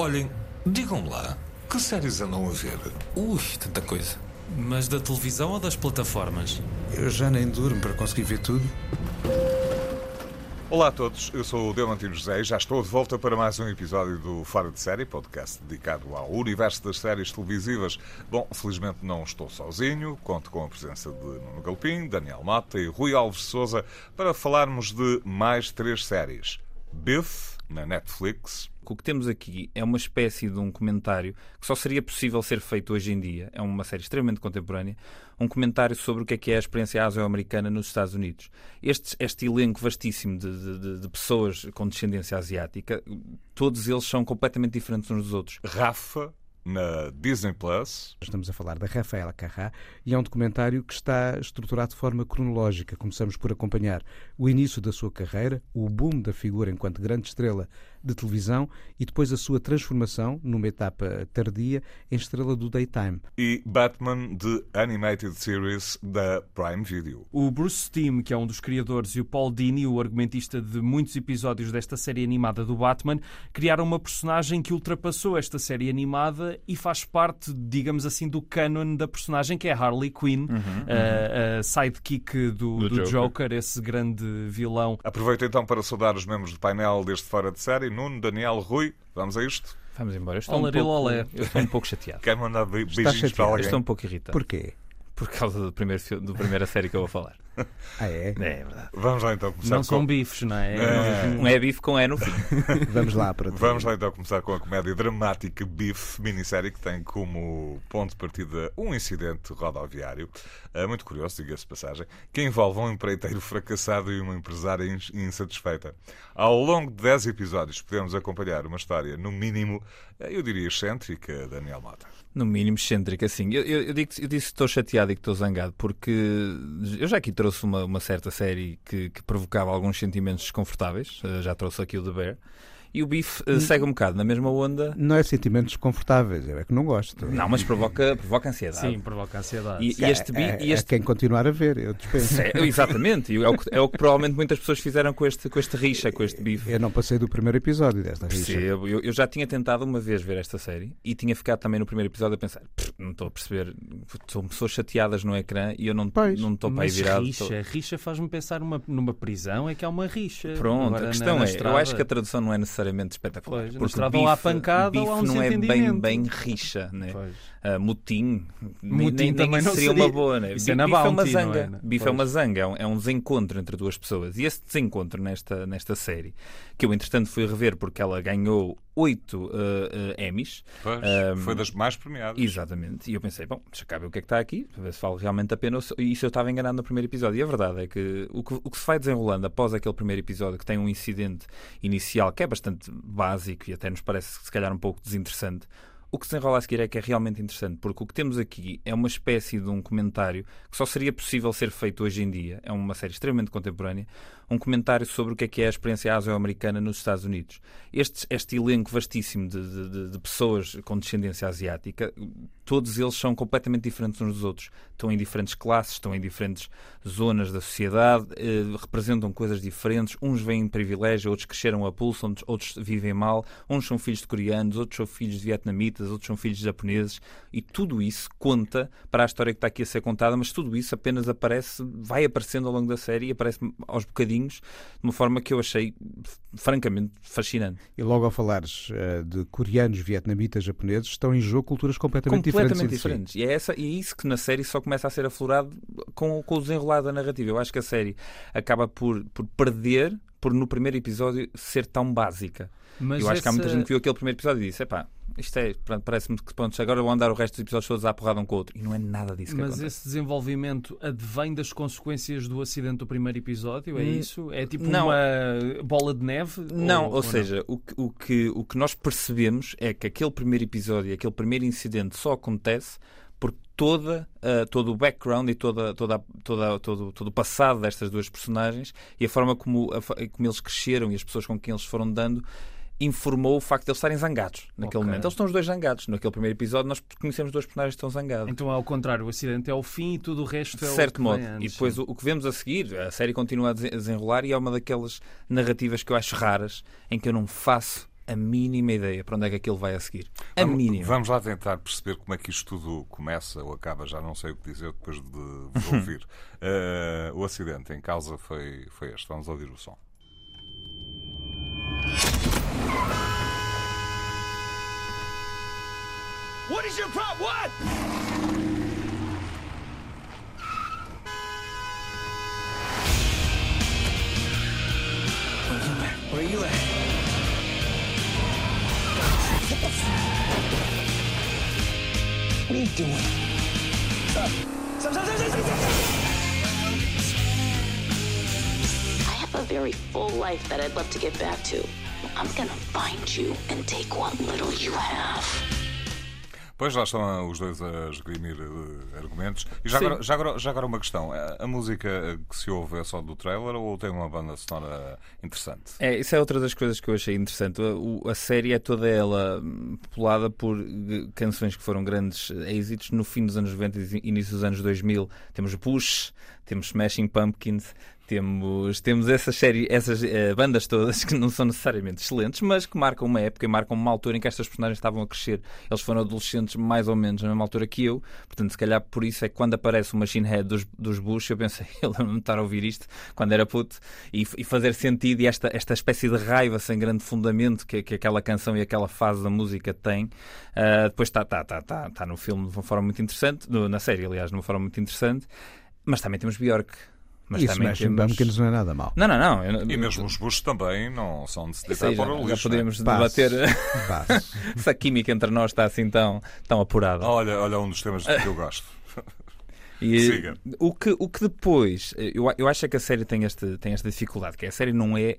Olhem, digam lá, que séries andam a ver? Ui, tanta coisa. Mas da televisão ou das plataformas? Eu já nem durmo para conseguir ver tudo. Olá a todos, eu sou o Diamantino José e já estou de volta para mais um episódio do Fora de Série, podcast dedicado ao universo das séries televisivas. Bom, felizmente não estou sozinho, conto com a presença de Nuno Galpim, Daniel Mota e Rui Alves Souza para falarmos de mais três séries. Biff, na Netflix, o que temos aqui é uma espécie de um comentário que só seria possível ser feito hoje em dia. É uma série extremamente contemporânea. Um comentário sobre o que é que é a experiência asio-americana nos Estados Unidos. Este, este elenco vastíssimo de, de, de, pessoas com descendência asiática, todos eles são completamente diferentes uns dos outros. Rafa na Disney Plus. Estamos a falar da Rafaela Carrá e é um documentário que está estruturado de forma cronológica. Começamos por acompanhar o início da sua carreira, o boom da figura enquanto grande estrela de televisão e depois a sua transformação, numa etapa tardia, em estrela do daytime. E Batman de Animated Series da Prime Video. O Bruce Timm, que é um dos criadores, e o Paul Dini, o argumentista de muitos episódios desta série animada do Batman, criaram uma personagem que ultrapassou esta série animada e faz parte, digamos assim, do canon da personagem, que é Harley Quinn, uhum, uhum. A, a, sidekick do, do, do Joker. Joker, esse grande vilão. Aproveito então para saudar os membros do painel deste Fora de Série Nuno, Daniel, Rui. Vamos a isto? Vamos embora. Eu estou, um pouco, eu estou um pouco chateado. Quer mandar beijinhos para alguém? Eu estou um pouco irritado. Porquê? Por causa do primeiro, do primeira série que eu vou falar. Ah, é? É, é verdade. Vamos lá então começar Não com... são bifes, não é? é? Um é bife com E no fim. Vamos lá para Vamos lá então começar com a comédia dramática Bife, minissérie que tem como ponto de partida um incidente rodoviário, é muito curioso, diga-se passagem, que envolve um empreiteiro fracassado e uma empresária insatisfeita. Ao longo de 10 episódios podemos acompanhar uma história, no mínimo, eh, eu diria excêntrica, Daniel Mota. No mínimo excêntrica, sim. Eu, eu, eu, digo, eu disse que estou chateado e que estou zangado porque eu já aqui trouxe uma, uma certa série que, que provocava alguns sentimentos desconfortáveis. Eh, já trouxe aqui o The Bear. E o bife uh, segue um bocado na mesma onda. Não é sentimentos desconfortáveis, eu é que não gosto. Não, mas provoca, provoca ansiedade. Sim, provoca ansiedade. E, e este, é, e este... é quem continuar a ver, eu dispenso. É, exatamente, é o, que, é o que provavelmente muitas pessoas fizeram com este, com este rixa, com este bife. Eu não passei do primeiro episódio desta rixa. Percebo, eu, eu já tinha tentado uma vez ver esta série e tinha ficado também no primeiro episódio a pensar, não estou a perceber, são pessoas chateadas no ecrã e eu não, não estou para aí virado. Rixa, estou... rixa faz-me pensar numa, numa prisão, é que há uma rixa. Pronto, Agora, a questão na, é, eu acho que a tradução não é necessariamente espetacular. Pois, porque bife, à pancada bife ou não é bem, bem rixa, né? Uh, mutim, mutim nem, também nem seria, uma boa, né? Isso é, bife bounty, é uma zanga, é, bife é uma zanga, é um, é um, desencontro entre duas pessoas. E esse desencontro nesta, nesta série, que eu entretanto fui rever porque ela ganhou oito uh, uh, Emmys. Pois, foi das mais premiadas. Exatamente. E eu pensei, bom, deixa cá ver o que é que está aqui, para ver se vale realmente a pena. E isso eu estava enganado no primeiro episódio. E a verdade é que o, que o que se vai desenrolando após aquele primeiro episódio, que tem um incidente inicial que é bastante básico e até nos parece se calhar um pouco desinteressante, o que se enrola a seguir é que é realmente interessante, porque o que temos aqui é uma espécie de um comentário que só seria possível ser feito hoje em dia. É uma série extremamente contemporânea, um comentário sobre o que é que é a experiência asio-americana nos Estados Unidos. Este, este elenco vastíssimo de, de, de, pessoas com descendência asiática, todos eles são completamente diferentes uns dos outros. Estão em diferentes classes, estão em diferentes zonas da sociedade, eh, representam coisas diferentes. Uns vêm em privilégio, outros cresceram a pulso, outros vivem mal. Uns são filhos de coreanos, outros são filhos de vietnamitas, outros são filhos de japoneses. E tudo isso conta para a história que está aqui a ser contada, mas tudo isso apenas aparece, vai aparecendo ao longo da série e aparece aos bocadinhos de uma forma que eu achei francamente fascinante. E logo ao falares uh, de coreanos, vietnamitas, japoneses, estão em jogo culturas completamente, completamente diferentes. diferentes. E é, essa, e é isso que na série só começa a ser aflorado com, com o desenrolar da narrativa. Eu acho que a série acaba por, por perder por no primeiro episódio ser tão básica. Mas eu acho essa... que há muita gente que viu aquele primeiro episódio e disse: epá, isto é, parece-me que pronto, agora vão andar o resto dos episódios todos à porrada um com o outro. E não é nada disso que Mas acontece. esse desenvolvimento advém das consequências do acidente do primeiro episódio? É hum, isso? É tipo não. uma bola de neve? Não, ou, ou seja, não? O, que, o, que, o que nós percebemos é que aquele primeiro episódio, aquele primeiro incidente só acontece porque toda, uh, todo o background e toda, toda, toda, todo, todo o passado destas duas personagens e a forma como, a, como eles cresceram e as pessoas com quem eles foram dando informou o facto de eles estarem zangados naquele okay. momento. Eles estão os dois zangados. Naquele primeiro episódio nós conhecemos dois personagens que estão zangados. Então, ao contrário, o acidente é o fim e tudo o resto é de certo o modo. Antes, e depois o, o, que vemos a seguir, a série continua a desenrolar e é uma daquelas narrativas que eu acho raras em que eu não faço a mínima ideia para onde é que aquilo vai a seguir. A Vamos- mínima. Vamos lá tentar perceber como é que isto tudo começa ou acaba, já não sei o que dizer depois de vos ouvir. Eh, o acidente em causa foi, foi este. Vamos ouvir o som. What is your problem? What? Where you at? Where you at? What are you doing? Stop. Stop, stop, stop, stop, stop, stop. I have a very full life that I'd love to get back to. I'm gonna find you and take what little you have. Pois lá estão os dois a esgrimir eh, argumentos. E já Sim. agora, já, agora, já agora uma questão: a, a música que se ouve é só do trailer ou tem uma banda sonora interessante? É, isso é outra das coisas que eu achei interessante. O- o- a série é toda ela hum, populada por eh, canções que foram grandes eh, êxitos no fim dos anos 90 e início dos anos 2000. Temos Bush, temos Smashing Pumpkins, temos, temos essas, série, essas eh, bandas todas que não são necessariamente excelentes, mas que marcam uma época e marcam uma altura em que estas personagens estavam a crescer. Eles foram adolescentes mais ou menos na mesma altura que eu, portanto, se calhar por isso é que quando aparece o Machine Head dos, dos Bush, eu pensei, eu lembro-me de estar a ouvir isto quando era puto e, e fazer sentido e esta, esta espécie de raiva sem grande fundamento que, que aquela canção e aquela fase da música tem. Ah, depois está tá, tá, tá, tá no filme de uma forma muito interessante, no- na série, aliás, de uma forma muito interessante, mas também temos Bjork. Mas Isso também mexe temos... Pumpkins não é nada mal. Não, não, não. eu- E mesmo os Bush também não são de se deitar já, para o já lixo. poderíamos Passo. debater Passo. se a química entre nós está assim tão, tão apurada. é? Olha, olha um dos temas que eu gosto. E, Siga. o, que, o que depois, eu, eu acho é que a série tem, este, tem esta dificuldade, que a série não é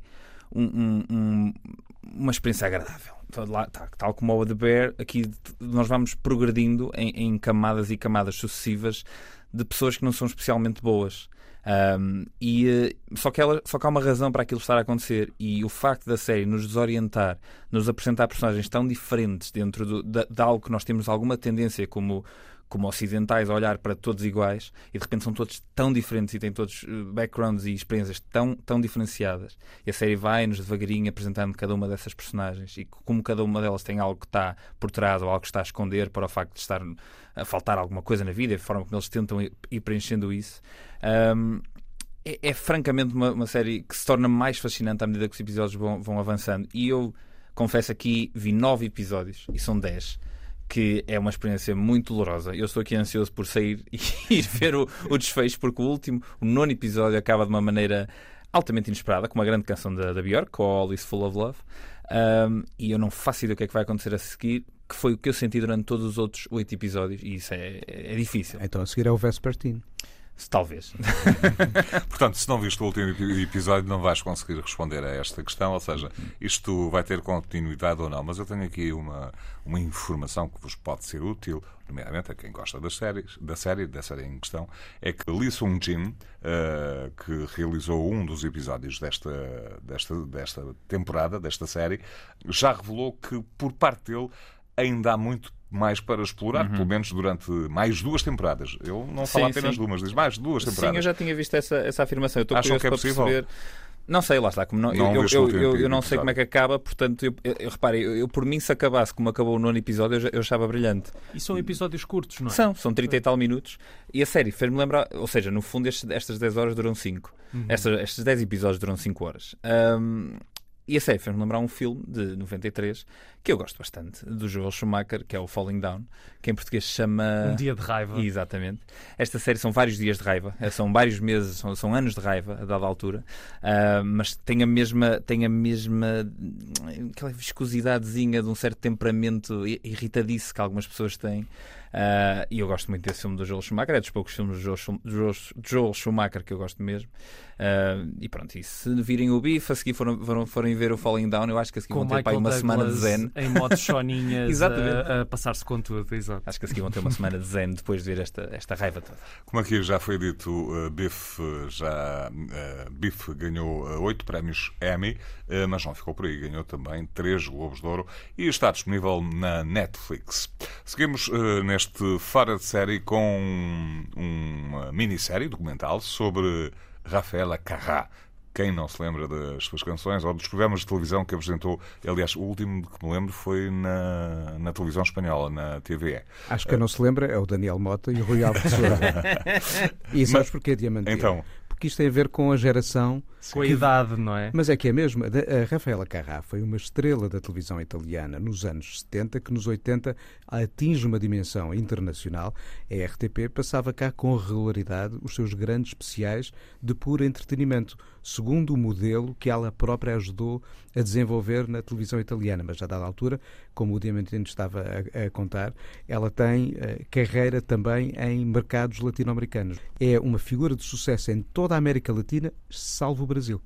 um- um- um- uma experiência agradável. Então, lá, tá, tal como o The Bear, aqui nós vamos progredindo em, em camadas e camadas sucessivas de pessoas que não são especialmente boas. Um, e, eh, só, que ela, só que há uma razão para aquilo estar a acontecer e o facto da série nos desorientar, nos apresentar personagens tão diferentes dentro do, da- de algo que nós temos alguma tendência como, como ocidentais a olhar para todos iguais e de repente são todos tão diferentes e têm todos eh, backgrounds e experiências tão, tão diferenciadas. E a série vai-nos devagarinho apresentando cada uma dessas personagens e como cada uma delas tem algo que está por trás ou algo que está a esconder para o facto de estar a faltar alguma coisa na vida a forma como eles tentam ir preenchendo isso. Ahm, é, é francamente uma, uma série que se torna mais fascinante à medida que os episódios vão, vão avançando. E eu confesso aqui, vi nove episódios e são dez. Que é uma experiência muito dolorosa. Eu estou aqui ansioso por sair e ir ver o, o desfecho, porque o último, o nono episódio, acaba de uma maneira altamente inesperada, com uma grande canção da, da Björk, All Is Full of Love. Ahm, e eu não faço ideia do que é que vai acontecer a seguir, que foi o que eu senti durante todos os outros oito episódios, e isso é, é difícil. Então a seguir é o Vespertine. Talvez. Portanto, se não viste o último epi- episódio, não vais conseguir responder a esta questão. Ou seja, isto vai ter continuidade ou não. Mas eu tenho aqui uma, uma informação que vos pode ser útil, nomeadamente a quem gosta das séries, da série, da série em questão, é que Lee Sung Jin, eh, que realizou um dos episódios desta, desta, desta temporada, desta série, já revelou que, por parte dele, ainda há muito mais para explorar, pelo menos durante mais duas temporadas. Ele não Uhum. Sim, fala apenas sim. de uma, diz mais duas Sim, temporadas. eu já tinha visto essa, essa afirmação. Eu estou Acham curioso que é para possível? perceber. Não sei, lá está. Como não, Não eu, eu, eu, eu não sei como é que acaba, portanto, eu, eu, eu repare, eu, eu por mim, se acabasse como acabou o nono episódio, eu, eu achava brilhante. E são episódios curtos, não é? São, são 30 e tal minutos. E a série fez-me lembrar, ou seja, no fundo, estes- estas 10 horas duram 5. Estas, estes 10 episódios duram 5 horas. Ahm, e a série fez-me lembrar um filme de 93 que eu gosto bastante, do Joel Schumacher, que é o Falling Down, que em português se chama. Um dia de raiva. Exatamente. Esta série são vários dias de raiva, eh, são vários meses, são, são anos de raiva a dada altura, Ah, mas tem a mesma, tem a mesma hum, aquela viscosidadezinha de um certo temperamento irritadiço que algumas pessoas têm. Ah, e eu gosto muito desse filme do Joel Schumacher, é dos poucos filmes do Joel, Schum- Joel, Joel Schumacher que eu gosto mesmo. Ah, e pronto, e se virem o bife, a seguir foram, foram, forem ver o Falling Down, eu acho que a seguir Com vão ter para aí Michael uma semana de zen. em modo choninhas Exatamente. a, a passar-se com tudo, exato. Acho que a seguir vão ter uma semana de zen depois de ver esta, esta raiva toda. Como aqui já foi dito, uh, Biff uh, já uh, Biff ganhou uh, oito prémios Emmy, uh, mas não ficou por aí, ganhou também três Globos de Ouro e está disponível na Netflix. Seguimos uh, neste fora de série com uma minissérie documental sobre Rafaela Carrá. quem não se lembra das suas canções ou dos programas de televisão que apresentou. Aliás, o último que me lembro foi na, na televisão espanhola, na TVE. Acho que quem não se lembra é o Daniel Mota e o Rui Alves e sabes Mas- porquê, Diamante? Então, Porque isto tem a ver com a geração Com a idade, não é? Mas é que é mesmo. A a Rafaela Carrà foi uma estrela da televisão italiana nos anos 70, que nos 80 atinge uma dimensão internacional. A RTP passava cá com regularidade os seus grandes especiais de puro entretenimento, segundo o modelo que ela própria ajudou a desenvolver na televisão italiana. Mas, a dada altura, como o Diamantino estava a, a contar, ela tem eh, carreira também em mercados latino-americanos. É uma figura de sucesso em toda a América Latina, salvo o Brasil.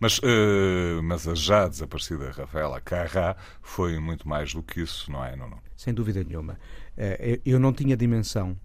mas, eh, mas a já desaparecida Rafaela Carrá foi muito mais do que isso, não é, Nuno? Sem dúvida nenhuma. Eh, Eu não tinha dimensão,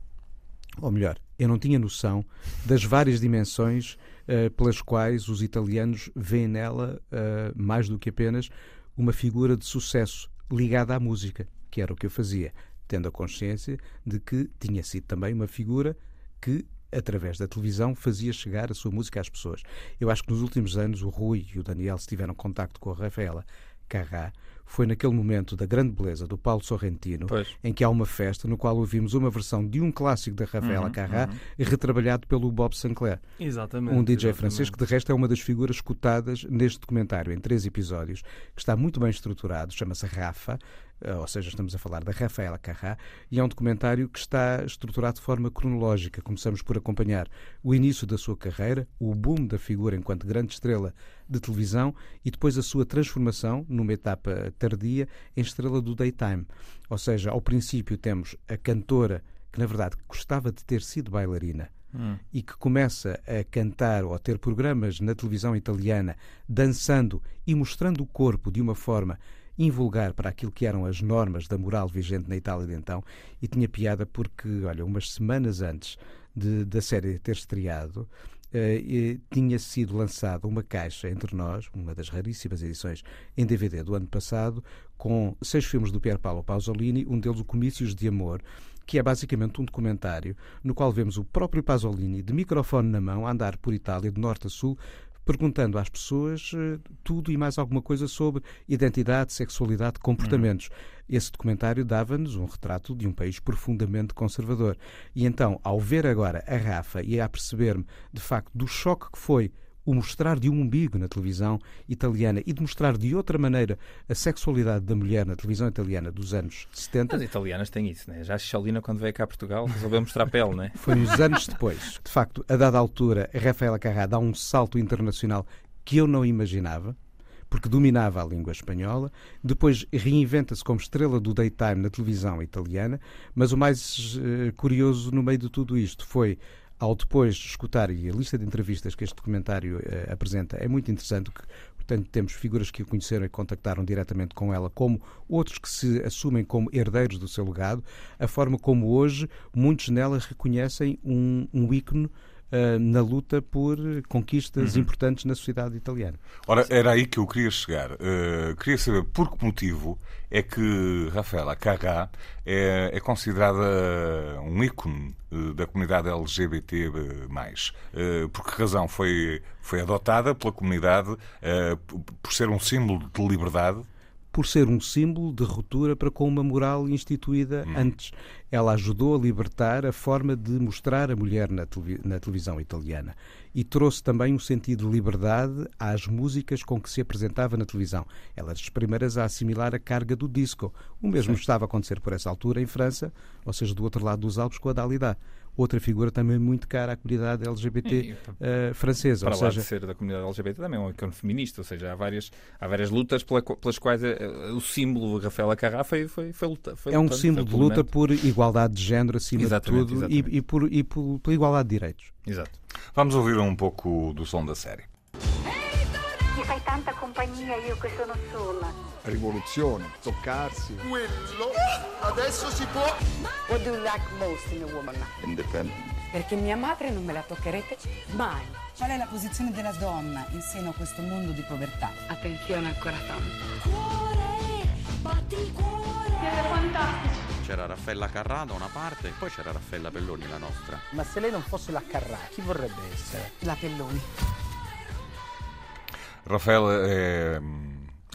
ou melhor, eu não tinha noção das várias dimensões eh, pelas quais os italianos veem nela eh, mais do que apenas uma figura de sucesso ligada à música, que era o que eu fazia, tendo a consciência de que tinha sido também uma figura que através da televisão fazia chegar a sua música às pessoas. Eu acho que nos últimos anos o Rui e o Daniel, se tiveram contacto com a Rafaela Carrá, foi naquele momento da grande beleza do Paulo Sorrentino, Pois. em que há uma festa no qual ouvimos uma versão de um clássico da Rafaela Carrá, retrabalhado pelo Bob Sinclair. Exatamente. Um DJ exatamente. francês que, de resto, é uma das figuras cotadas neste documentário, em três episódios, que está muito bem estruturado, chama-se Rafa, ou seja, estamos a falar da Rafaela Carrá, e é um documentário que está estruturado de forma cronológica. Começamos por acompanhar o início da sua carreira, o boom da figura enquanto grande estrela de televisão e depois a sua transformação, numa etapa tardia, em estrela do daytime. Ou seja, ao princípio temos a cantora que, na verdade, gostava de ter sido bailarina e que começa a cantar ou a ter programas na televisão italiana, dançando e mostrando o corpo de uma forma invulgar para aquilo que eram as normas da moral vigente na Itália de então, e tinha piada porque, olha, umas semanas antes de- da série ter estreado, eh, tinha sido lançada uma caixa entre nós, uma das raríssimas edições em DVD do ano passado, com seis filmes do Pier Paolo Pasolini, um deles o Comícios de Amor, que é basicamente um documentário no qual vemos o próprio Pasolini, de microfone na mão, andar por Itália, de norte a sul, perguntando às pessoas eh, tudo e mais alguma coisa sobre identidade, sexualidade, comportamentos. Esse documentário dava-nos um retrato de um país profundamente conservador. E então, ao ver agora a Rafa e a perceber-me, de facto, do choque que foi o mostrar de um umbigo na televisão italiana e de mostrar de outra maneira a sexualidade da mulher na televisão italiana dos anos 70, As italianas têm isso, né? Já a Xalina, quando veio cá a Portugal, resolveu mostrar pele, né? Foi uns anos depois. De facto, a dada altura, a Rafaela Carrá dá um salto internacional que eu não imaginava, porque dominava a língua espanhola. Depois reinventa-se como estrela do daytime na televisão italiana. Mas o mais eh, curioso no meio de tudo isto foi. Ao depois de escutar, e a lista de entrevistas que este documentário eh, apresenta é muito interessante, que, portanto, temos figuras que o conheceram e contactaram diretamente com ela, como outros que se assumem como herdeiros do seu legado, a forma como hoje muitos nela reconhecem um, um ícone ah, na luta por conquistas importantes na sociedade italiana. Ora, era aí que eu queria chegar. Uh, queria saber por que motivo é que Rafaela Carrá é, é considerada um ícone uh, da comunidade LGBT+. Uh, por que razão foi, foi adotada pela comunidade por ser um símbolo de liberdade? Por ser um símbolo de ruptura para com uma moral instituída antes. Ela ajudou a libertar a forma de mostrar a mulher na, televi- na televisão italiana e trouxe também um sentido de liberdade às músicas com que se apresentava na televisão. Ela das primeiras a assimilar a carga do disco. O mesmo estava a acontecer por essa altura em França, ou seja, do outro lado dos Alpes, com a Dalida. Outra figura também muito cara à comunidade LGBT E, eh, francesa. Para ou lá seja, de ser da comunidade LGBT, também é um ícone feminista, ou seja, há várias, há várias lutas pela- pelas quais eh, o símbolo de Rafaela Carrá foi, foi, foi, luta, foi É um lutando, símbolo de luta por igualdade de género acima Exatamente, de tudo e, exatamente. e por, e por, pela igualdade de direitos. Exato. Vamos ouvir um pouco do som da série. Mi fai tanta compagnia io che sono sola. Rivoluzione, toccarsi. Quello adesso si può. What do you like most in a woman? Independent. Perché mia madre non me la toccherete mai. Qual è la posizione della donna in seno a questo mondo di povertà? Attenzione al corazon. C'era Raffaella Carrà da una parte e poi c'era Raffaella Pelloni, la nostra. Ma se lei non fosse la Carrà, chi vorrebbe essere? La Pelloni. Rafael, é,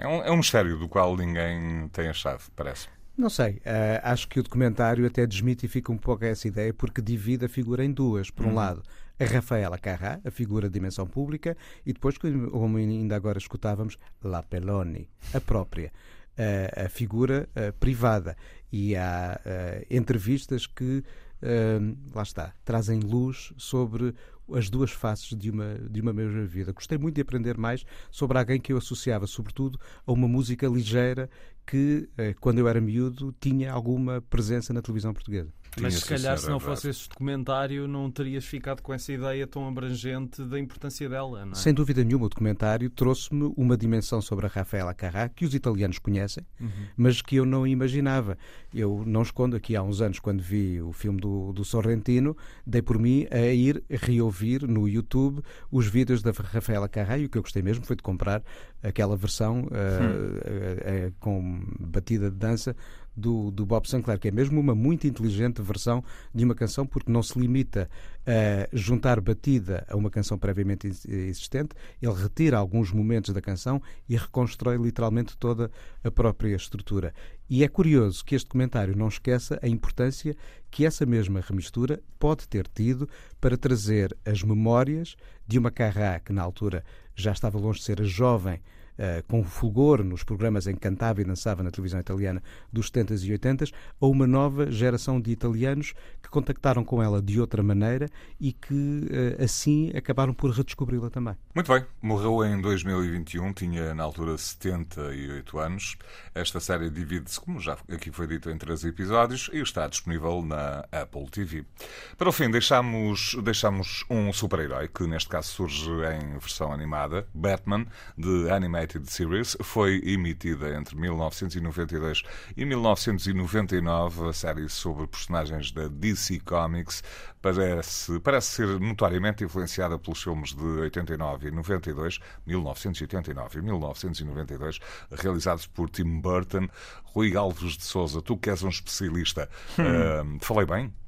é, um, é um mistério do qual ninguém tem a chave, parece. Não sei. Uh, acho que o documentário até desmitifica um pouco essa ideia porque divide a figura em duas. Por um uhum. lado, a Rafaela Carrá, a figura de dimensão pública, e depois, como ainda agora escutávamos, La Peloni, a própria, uh, a figura uh, privada. E há entrevistas que, lá está, trazem luz sobre as duas faces de uma, de uma mesma vida. Gostei muito de aprender mais sobre alguém que eu associava, sobretudo, a uma música ligeira que, eh, quando eu era miúdo, tinha alguma presença na televisão portuguesa. Mas se calhar, se não fosse esse documentário, não terias ficado com essa ideia tão abrangente da importância dela, não é? Sem dúvida nenhuma, o documentário trouxe-me uma dimensão sobre a Rafaela Carrà que os italianos conhecem, uhum. mas que eu não imaginava. Eu não escondo, aqui há uns anos, quando vi o filme do, do Sorrentino, dei por mim a ir reouvir no YouTube os vídeos da Rafaela Carrà e o que eu gostei mesmo foi de comprar aquela versão uh, uh, uh, com batida de dança do, do Bob Sinclair, que é mesmo uma muito inteligente versão de uma canção, porque não se limita a juntar batida a uma canção previamente existente, ele retira alguns momentos da canção e reconstrói literalmente toda a própria estrutura. E é curioso que este comentário não esqueça a importância que essa mesma remistura pode ter tido para trazer as memórias de uma Carrá que na altura já estava longe de ser a jovem com fulgor nos programas em que cantava e dançava na televisão italiana dos 70s e 80s, a uma nova geração de italianos que contactaram com ela de outra maneira e que uh, assim acabaram por redescobri-la também. Muito bem, morreu em 2021, tinha na altura 78 anos. Esta série divide-se, como já aqui foi dito, em três episódios e está disponível na Apple TV. Para o fim, deixamos, deixamos um super-herói que neste caso surge em versão animada, Batman, de Anime Animated Series foi emitida entre 1992 e 1999. A série sobre personagens da DC Comics parece, parece ser notoriamente influenciada pelos filmes de 89 e 92, 1989 e 1992, realizados por Tim Burton. Rui Alves de Souza, tu que és um especialista, uh, falei bem?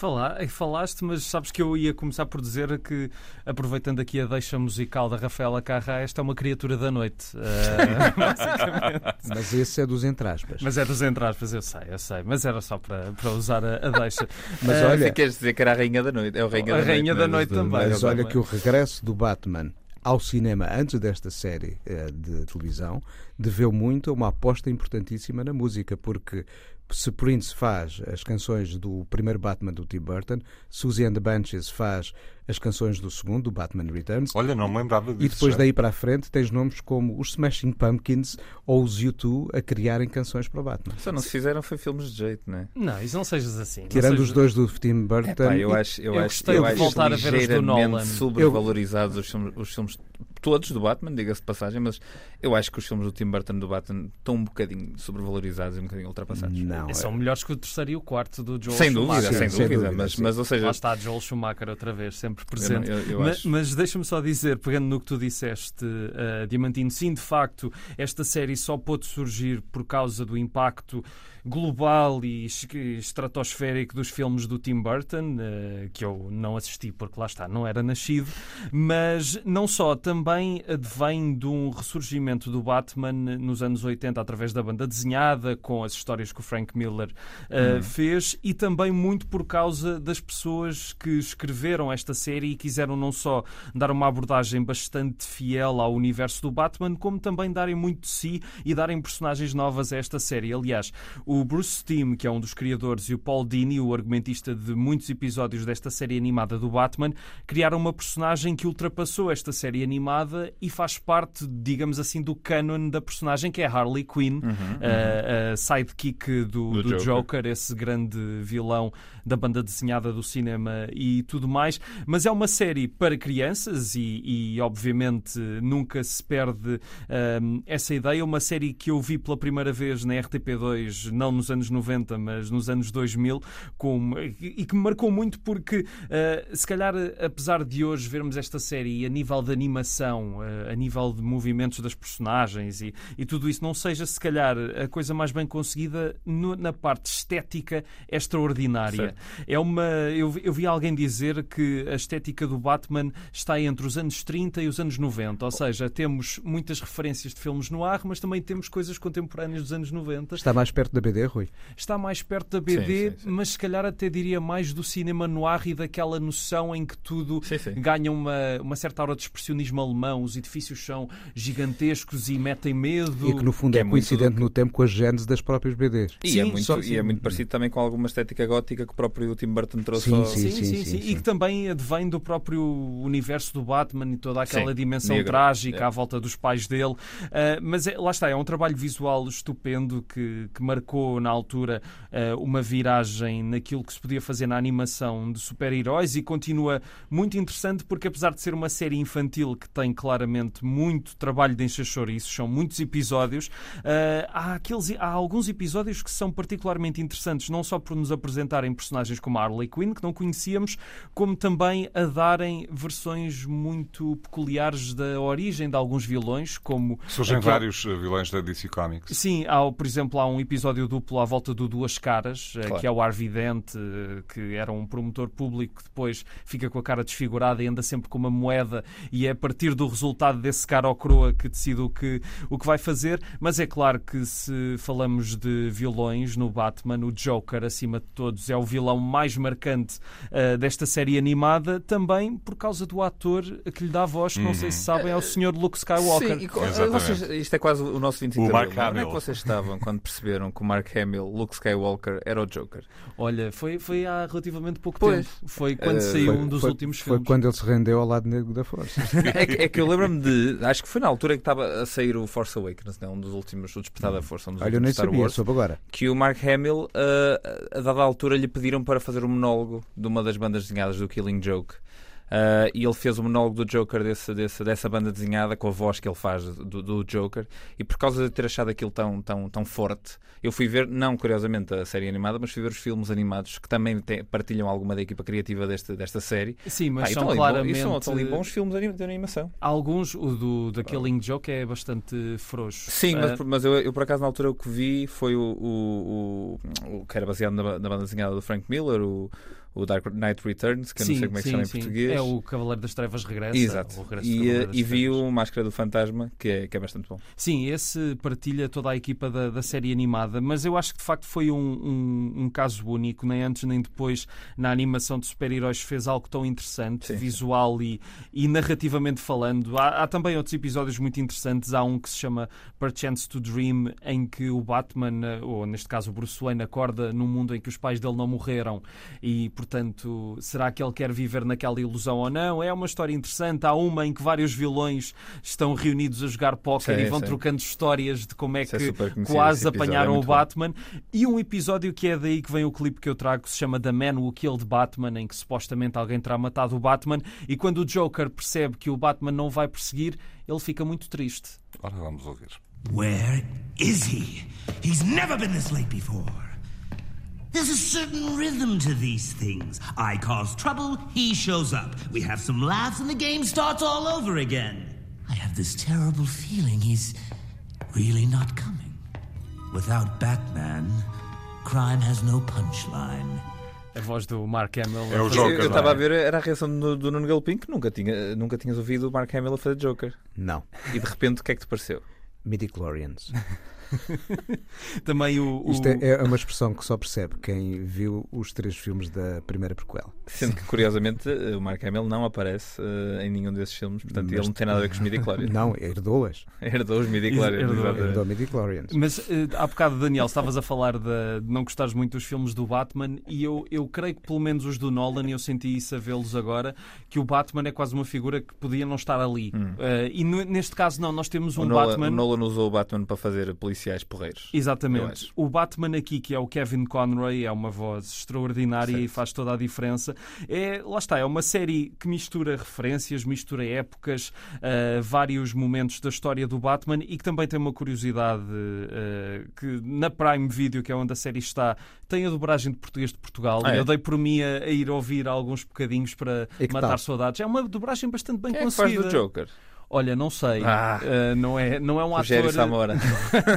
Falar, falaste, mas sabes que eu ia começar por dizer que, aproveitando aqui a deixa musical da Rafaela Carrá, esta é uma criatura da noite. Uh, mas esse é dos entraspas. Mas é dos entraspas, eu sei, eu sei. Mas era só para, para usar a, a deixa. Mas uh, olha, queres dizer que era a Rainha da Noite? É o Rainha a da Rainha Noite, da Noite também. Mas olha que o regresso do Batman ao cinema antes desta série uh, de televisão deveu muito a uma aposta importantíssima na música, porque se Prince faz as canções do primeiro Batman do Tim Burton, Susie and the Bunches faz as canções do segundo, do Batman Returns. Olha, não me lembrava disso. E depois já. daí para a frente tens nomes como os Smashing Pumpkins ou os U2 a criarem canções para o Batman. Só não se fizeram foi filmes de jeito, não é? Não, isso não sejas assim. Tirando sejas... os dois do Tim Burton. Epá, eu acho, eu, eu acho, eu acho voltar a ver os do Nolan. sobrevalorizados eu... os, filmes, os filmes todos do Batman, diga-se de passagem, mas eu acho que os filmes do Tim Burton do Batman estão um bocadinho sobrevalorizados e um bocadinho ultrapassados. Não, é... São melhores que o terceiro e o quarto do Joel sem Schumacher. Dúvida, sem, sem dúvida, dúvida, mas, mas ou seja... Lá está Joel Schumacher outra vez, sempre presente. Eu, eu, mas, mas deixa-me só dizer, pegando no que tu disseste, uh, Diamantino, sim, de facto, esta série só pôde surgir por causa do impacto global e estratosférico dos filmes do Tim Burton, eh, que eu não assisti porque lá está, não era nascido, mas não só, também advém de um ressurgimento do Batman nos anos 80 através da banda desenhada, com as histórias que o Frank Miller uh, hum. fez, e também muito por causa das pessoas que escreveram esta série e quiseram não só dar uma abordagem bastante fiel ao universo do Batman, como também darem muito de si e darem personagens novas a esta série. Aliás, o Bruce Timm, que é um dos criadores, e o Paul Dini, o argumentista de muitos episódios desta série animada do Batman, criaram uma personagem que ultrapassou esta série animada e faz parte, digamos assim, do canon da personagem, que é Harley Quinn, uhum, uhum. a sidekick do, do, do Joker. Joker, esse grande vilão da banda desenhada do cinema e tudo mais. Mas é uma série para crianças e, e obviamente, nunca se perde um, essa ideia. Uma série que eu vi pela primeira vez na RTP2 não nos anos 90, mas nos anos 2000, com, e que me marcou muito porque, uh, se calhar, apesar de hoje vermos esta série a nível de animação uh, a nível de movimentos das personagens e, e, tudo isso não seja, se calhar, a coisa mais bem conseguida no, na parte estética é extraordinária. É uma, eu, eu vi alguém dizer que a estética do Batman está entre os anos 30 e os anos 90, ou seja, temos muitas referências de filmes no ar, mas também temos coisas contemporâneas dos anos 90. Está mais perto da BD, Rui? Está mais perto da BD, sim, sim, sim. mas se calhar até diria mais do cinema noir e daquela noção em que tudo ganha uma, uma certa aura de expressionismo alemão, os edifícios são gigantescos e metem medo. E que no fundo é, é coincidente muito... no tempo com a gênese das próprias BDs. E, é muito, só... e é muito parecido também com alguma estética gótica que o próprio Tim Burton trouxe. Sim, ao... sim, sim, sim, sim, E que também advém do próprio universo do Batman e toda aquela dimensão Negro. trágica é. à volta dos pais dele. Uh, mas é, lá está, é um trabalho visual estupendo que, que marcou na altura uh, uma viragem naquilo que se podia fazer na animação de super-heróis e continua muito interessante porque apesar de ser uma série infantil que tem claramente muito trabalho de encher chouriços, são muitos episódios, uh, há, aqueles, há alguns episódios que são particularmente interessantes, não só por nos apresentarem personagens como a Harley Quinn, que não conhecíamos, como também a darem versões muito peculiares da origem de alguns vilões, como... Surgem aquele... vários vilões da DC Comics. Sim, há, por exemplo, há um episódio duplo à volta do Duas Caras, eh, claro. que é o Arvidente, eh, que era um promotor público que depois fica com a cara desfigurada e anda sempre com uma moeda e é a partir do resultado desse cara ou croa que decide o que, o que vai fazer. Mas é claro que se falamos de vilões no Batman, o Joker, acima de todos, é o vilão mais marcante uh, desta série animada, também por causa do ator que lhe dá a voz, que não sei se sabem, é o Sr. Luke Skywalker. Sim, e, vocês, isto é quase o nosso 25 de abril. É que vocês estavam quando perceberam que o Mark Hamill, Luke Skywalker, era o Joker? Olha, foi, foi há relativamente pouco pois. tempo. Foi quando uh, saiu foi, um dos foi, últimos filmes. Foi quando ele se rendeu ao lado negro da Força. é, que, é, que, eu lembro-me de. Acho que foi na altura que estava a sair o Force Awakens, não? um dos últimos, o Despertar da Força. Um dos Olha, eu nem Star sabia, Wars, soube agora. Que o Mark Hamill, uh, a dada altura, lhe pediram para fazer um monólogo de uma das bandas desenhadas do Killing Joke. Uh, e ele fez o monólogo do Joker desse, desse, dessa banda desenhada com a voz que ele faz do, do, Joker. E por causa de ter achado aquilo tão, tão, tão forte eu fui ver, não curiosamente a série animada mas fui ver os filmes animados que também te, partilham alguma da equipa criativa deste, desta série. Sim, mas ah, são claramente bom, são, são bons filmes de animação. Alguns, o do The Killing Joke é bastante frouxo. Sim, mas, mas eu, eu, por acaso na altura o que vi foi o, o, o, o que era baseado na, na banda desenhada do Frank Miller o o Dark Knight Returns, que sim, eu não sei como é que sim, chama em português. É o Cavaleiro das Trevas Regressa. Exato. e, eh, e vi o Máscara do Fantasma, que é, que é bastante bom. Sim, esse partilha toda a equipa da, da série animada, mas eu acho que de facto foi um, um, um caso único, nem antes nem depois na animação de super-heróis fez algo tão interessante, sim, visual e, e narrativamente falando. Há, há, também outros episódios muito interessantes. Há um que se chama Perchance to Dream, em que o Batman, eh, ou neste caso o Bruce Wayne, acorda num mundo em que os pais dele não morreram e portanto, será que ele quer viver naquela ilusão ou não? É uma história interessante. Há uma em que vários vilões estão reunidos a jogar póquer e vão sim. trocando histórias de como é Isso é que é quase apanharam é o Batman. Bom. E um episódio que é daí que vem o clipe que eu trago, que se chama The Man Who Killed Batman, em que supostamente alguém terá matado o Batman. E quando o Joker percebe que o Batman não vai perseguir, ele fica muito triste. Ora, vamos ouvir. Where is he? He's never been this late before. There's a certain rhythm to these things. I cause trouble, he shows up. We have some laughs, and the game starts all over again. I have this terrible feeling he's really not coming. Without Batman, crime has no punchline. A voz do Mark Hamill. É o Joker. Eu estava é? a ver, era a reação do, do Nuno Galpin que nunca, tinha, nunca tinhas ouvido o Mark Hamill a fazer Joker. Não. E de repente o que é que te pareceu? Midichlorians. Também o, o... Isto é, é, uma expressão que só percebe quem viu os três filmes da primeira prequel. Sendo que, curiosamente, o Mark Hamill não aparece uh, em nenhum desses filmes, portanto Mas... ele não tem nada a ver com os midi-chlorians. Não, herdou-as. herdou os midi-chlorians. Herdou, herdou midi-chlorians. Mas uh, há bocado, Daniel, estavas a falar de, de não gostares muito dos filmes do Batman e eu, eu creio que, pelo menos os do Nolan, e eu senti isso a vê-los agora, que o Batman é quase uma figura que podia não estar ali. Hum. Uh, e no, neste caso, não, nós temos um o Batman. Nolan, o Nolan usou o Batman para fazer policiais porreiros. Exatamente. O Batman aqui, que é o Kevin Conroy, é uma voz extraordinária certo. e faz toda a diferença. É, lá está, é uma série que mistura referências, mistura épocas, uh, vários momentos da história do Batman e que também tem uma curiosidade uh, que na Prime Video, que é onde a série está, tem a dobragem de português de Portugal. Ah, é? Eu dei por mim a, a, ir ouvir alguns bocadinhos para matar tal? saudades. É uma dobragem bastante bem Quem conseguida. É que faz do Joker? Olha, não sei. Ah. Uh, não, é, não é um Rogério ator. Samora.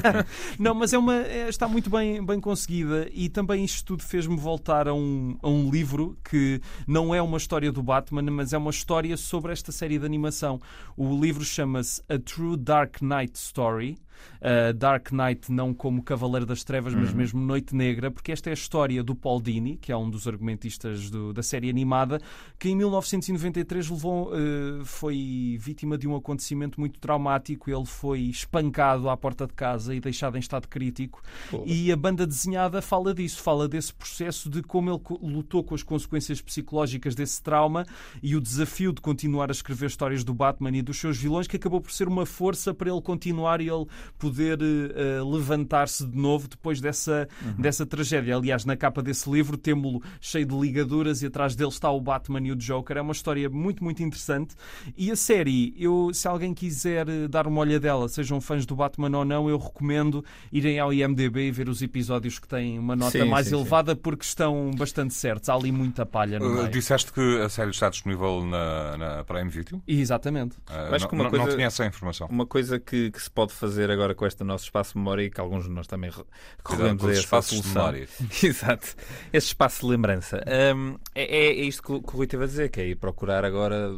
não, mas é uma, é- está muito bem, bem conseguida e também isto tudo fez-me voltar a um, a um livro que não é uma história do Batman, mas é uma história sobre esta série de animação. O livro chama-se A True Dark Knight Story. Uh, Dark Knight não como Cavaleiro das Trevas, mas Uhum. mesmo Noite Negra, porque esta é a história do Paul Dini, que é um dos argumentistas do- da série animada, que em 1993 levou, uh, foi vítima de um acontecimento muito traumático. Ele foi espancado à porta de casa e deixado em estado crítico. Pô. E a banda desenhada fala disso, fala desse processo de como ele lutou com as consequências psicológicas desse trauma e o desafio de continuar a escrever histórias do Batman e dos seus vilões, que acabou por ser uma força para ele continuar e ele poder eh, levantar-se de novo depois dessa, dessa tragédia. Aliás, na capa desse livro temos-lo cheio de ligaduras e atrás dele está o Batman e o Joker. É uma história muito, muito interessante. E a série, eu, se alguém quiser eh, dar uma olhadela, sejam fãs do Batman ou não, eu recomendo irem ao IMDB e ver os episódios que têm uma nota Sim, mais sim, sim. elevada porque estão bastante certos. Há ali muita palha no Uh, meio. disseste que a série está disponível na, na Prime Video? Exatamente. Uh, Acho não, que uma não- coisa- não tinha essa informação. Uma coisa que, que se pode fazer agora com este nosso espaço de memória e que alguns de nós também recorremos a os essa espaços de memória. Exato. Esse espaço de lembrança. Hum, é, é- é isto que o, que o Rui teve a dizer, que é ir procurar agora,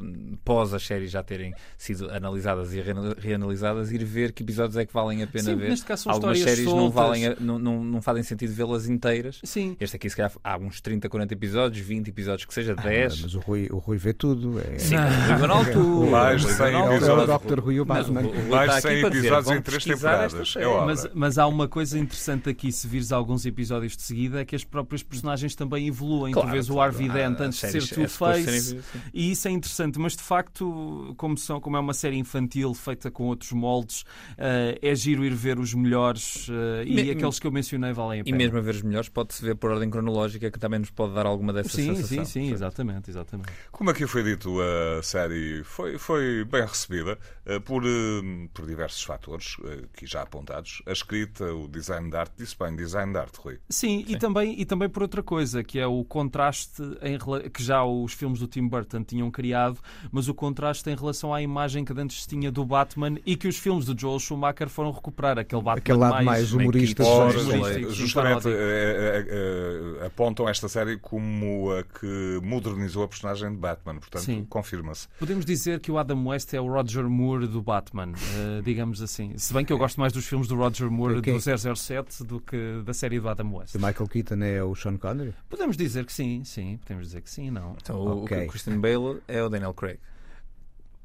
pós as séries já terem sido analisadas e reana- reanalisadas, ir ver que episódios é que valem a pena Sim, ver. neste caso são Algumas séries não, valem a- não, não, não fazem sentido vê-las inteiras. Sim. Este aqui, se calhar, há uns 30, 40 episódios, 20 episódios, que seja Ah, 10. mas o Rui, o Rui vê tudo. É... Sim, o Rui Van Altu, Mais o Rui de 100 Van Altu. É o episódios. Dr. Rui o Mas o- Batman. o Rui Mais está de aqui 100 para dizer, episódios em três pesquisar temporadas. esta É série. Mas, mas há uma coisa interessante aqui, se vires alguns episódios de seguida, é que as próprias personagens também evoluem. Claro, tu vês o claro. Harvey Ah, Dent antes de ser é Two-Face, e isso é interessante. Mas de facto, como, são, como é uma série infantil feita com outros moldes, eh, é giro ir ver os melhores eh, e Me- aqueles que eu mencionei valem a E pena. mesmo a ver os melhores, pode-se ver por ordem cronológica, que também nos pode dar alguma dessa Sim, sensação. sim, sim, exatamente, exatamente. Como aqui foi dito, a série foi, foi bem recebida eh, por, por diversos fatores, aqui já apontados. A escrita, o design de arte, disse bem, design de arte, Rui. Sim, E, também, e também por outra coisa, que é o contraste em, que já os filmes do Tim Burton tinham criado, mas o contraste em relação à imagem que antes se tinha do Batman e que os filmes do Joel Schumacher foram recuperar, aquele Batman Aquele lado mais humorista Ora, 60. humorístico, justamente paródico. eh, eh, eh, apontam esta série como a que modernizou a personagem de Batman, portanto, Sim. confirma-se. Podemos dizer que o Adam West é o Roger Moore do Batman, eh, digamos assim. Se bem que eu gosto mais dos filmes do Roger Moore Quem- do 007 do que da série do Adam West. O Michael Keaton é o Sean Connery? Podemos dizer que sim, sim, podemos dizer que sim, não. Então, o- Ok. o Christian Bale é o Daniel Craig.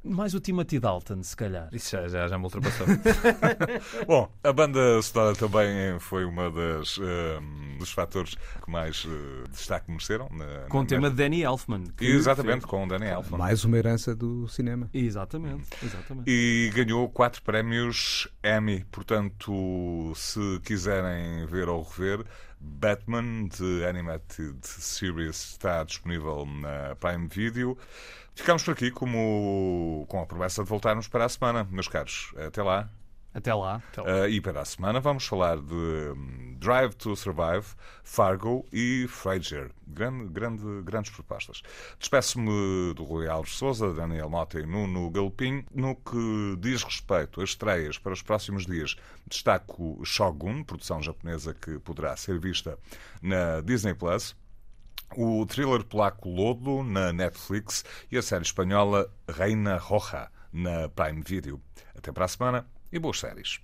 Mais o Timothy Dalton, se calhar. Isso já, já, já me ultrapassou. Bom, a banda sonora também foi uma das ehm, dos fatores que mais eh, destaque mereceram. Na, Com na- o tema de Danny Elfman. que Exatamente, fez- com o Danny Elfman. Mais uma herança do cinema. Exatamente, exatamente. E ganhou quatro prémios Emmy. Portanto, se quiserem ver ou rever, Batman The Animated Series está disponível na Prime Video. Ficamos por aqui como, com a promessa de voltarmos para a semana, meus caros. Até lá. Até lá. Uh, e para a semana vamos falar de hum, Drive to Survive, Fargo e Frasier. Grande, grande, grandes propostas. Despeço-me do Rui Alves Souza, Daniel Mota e Nuno Galopim. No que diz respeito a estreias para os próximos dias, destaco Shogun, produção japonesa que poderá ser vista na Disney Plus. O thriller polaco Lodo na Netflix e a série espanhola Reina Roja na Prime Video. Até para a semana e boas séries.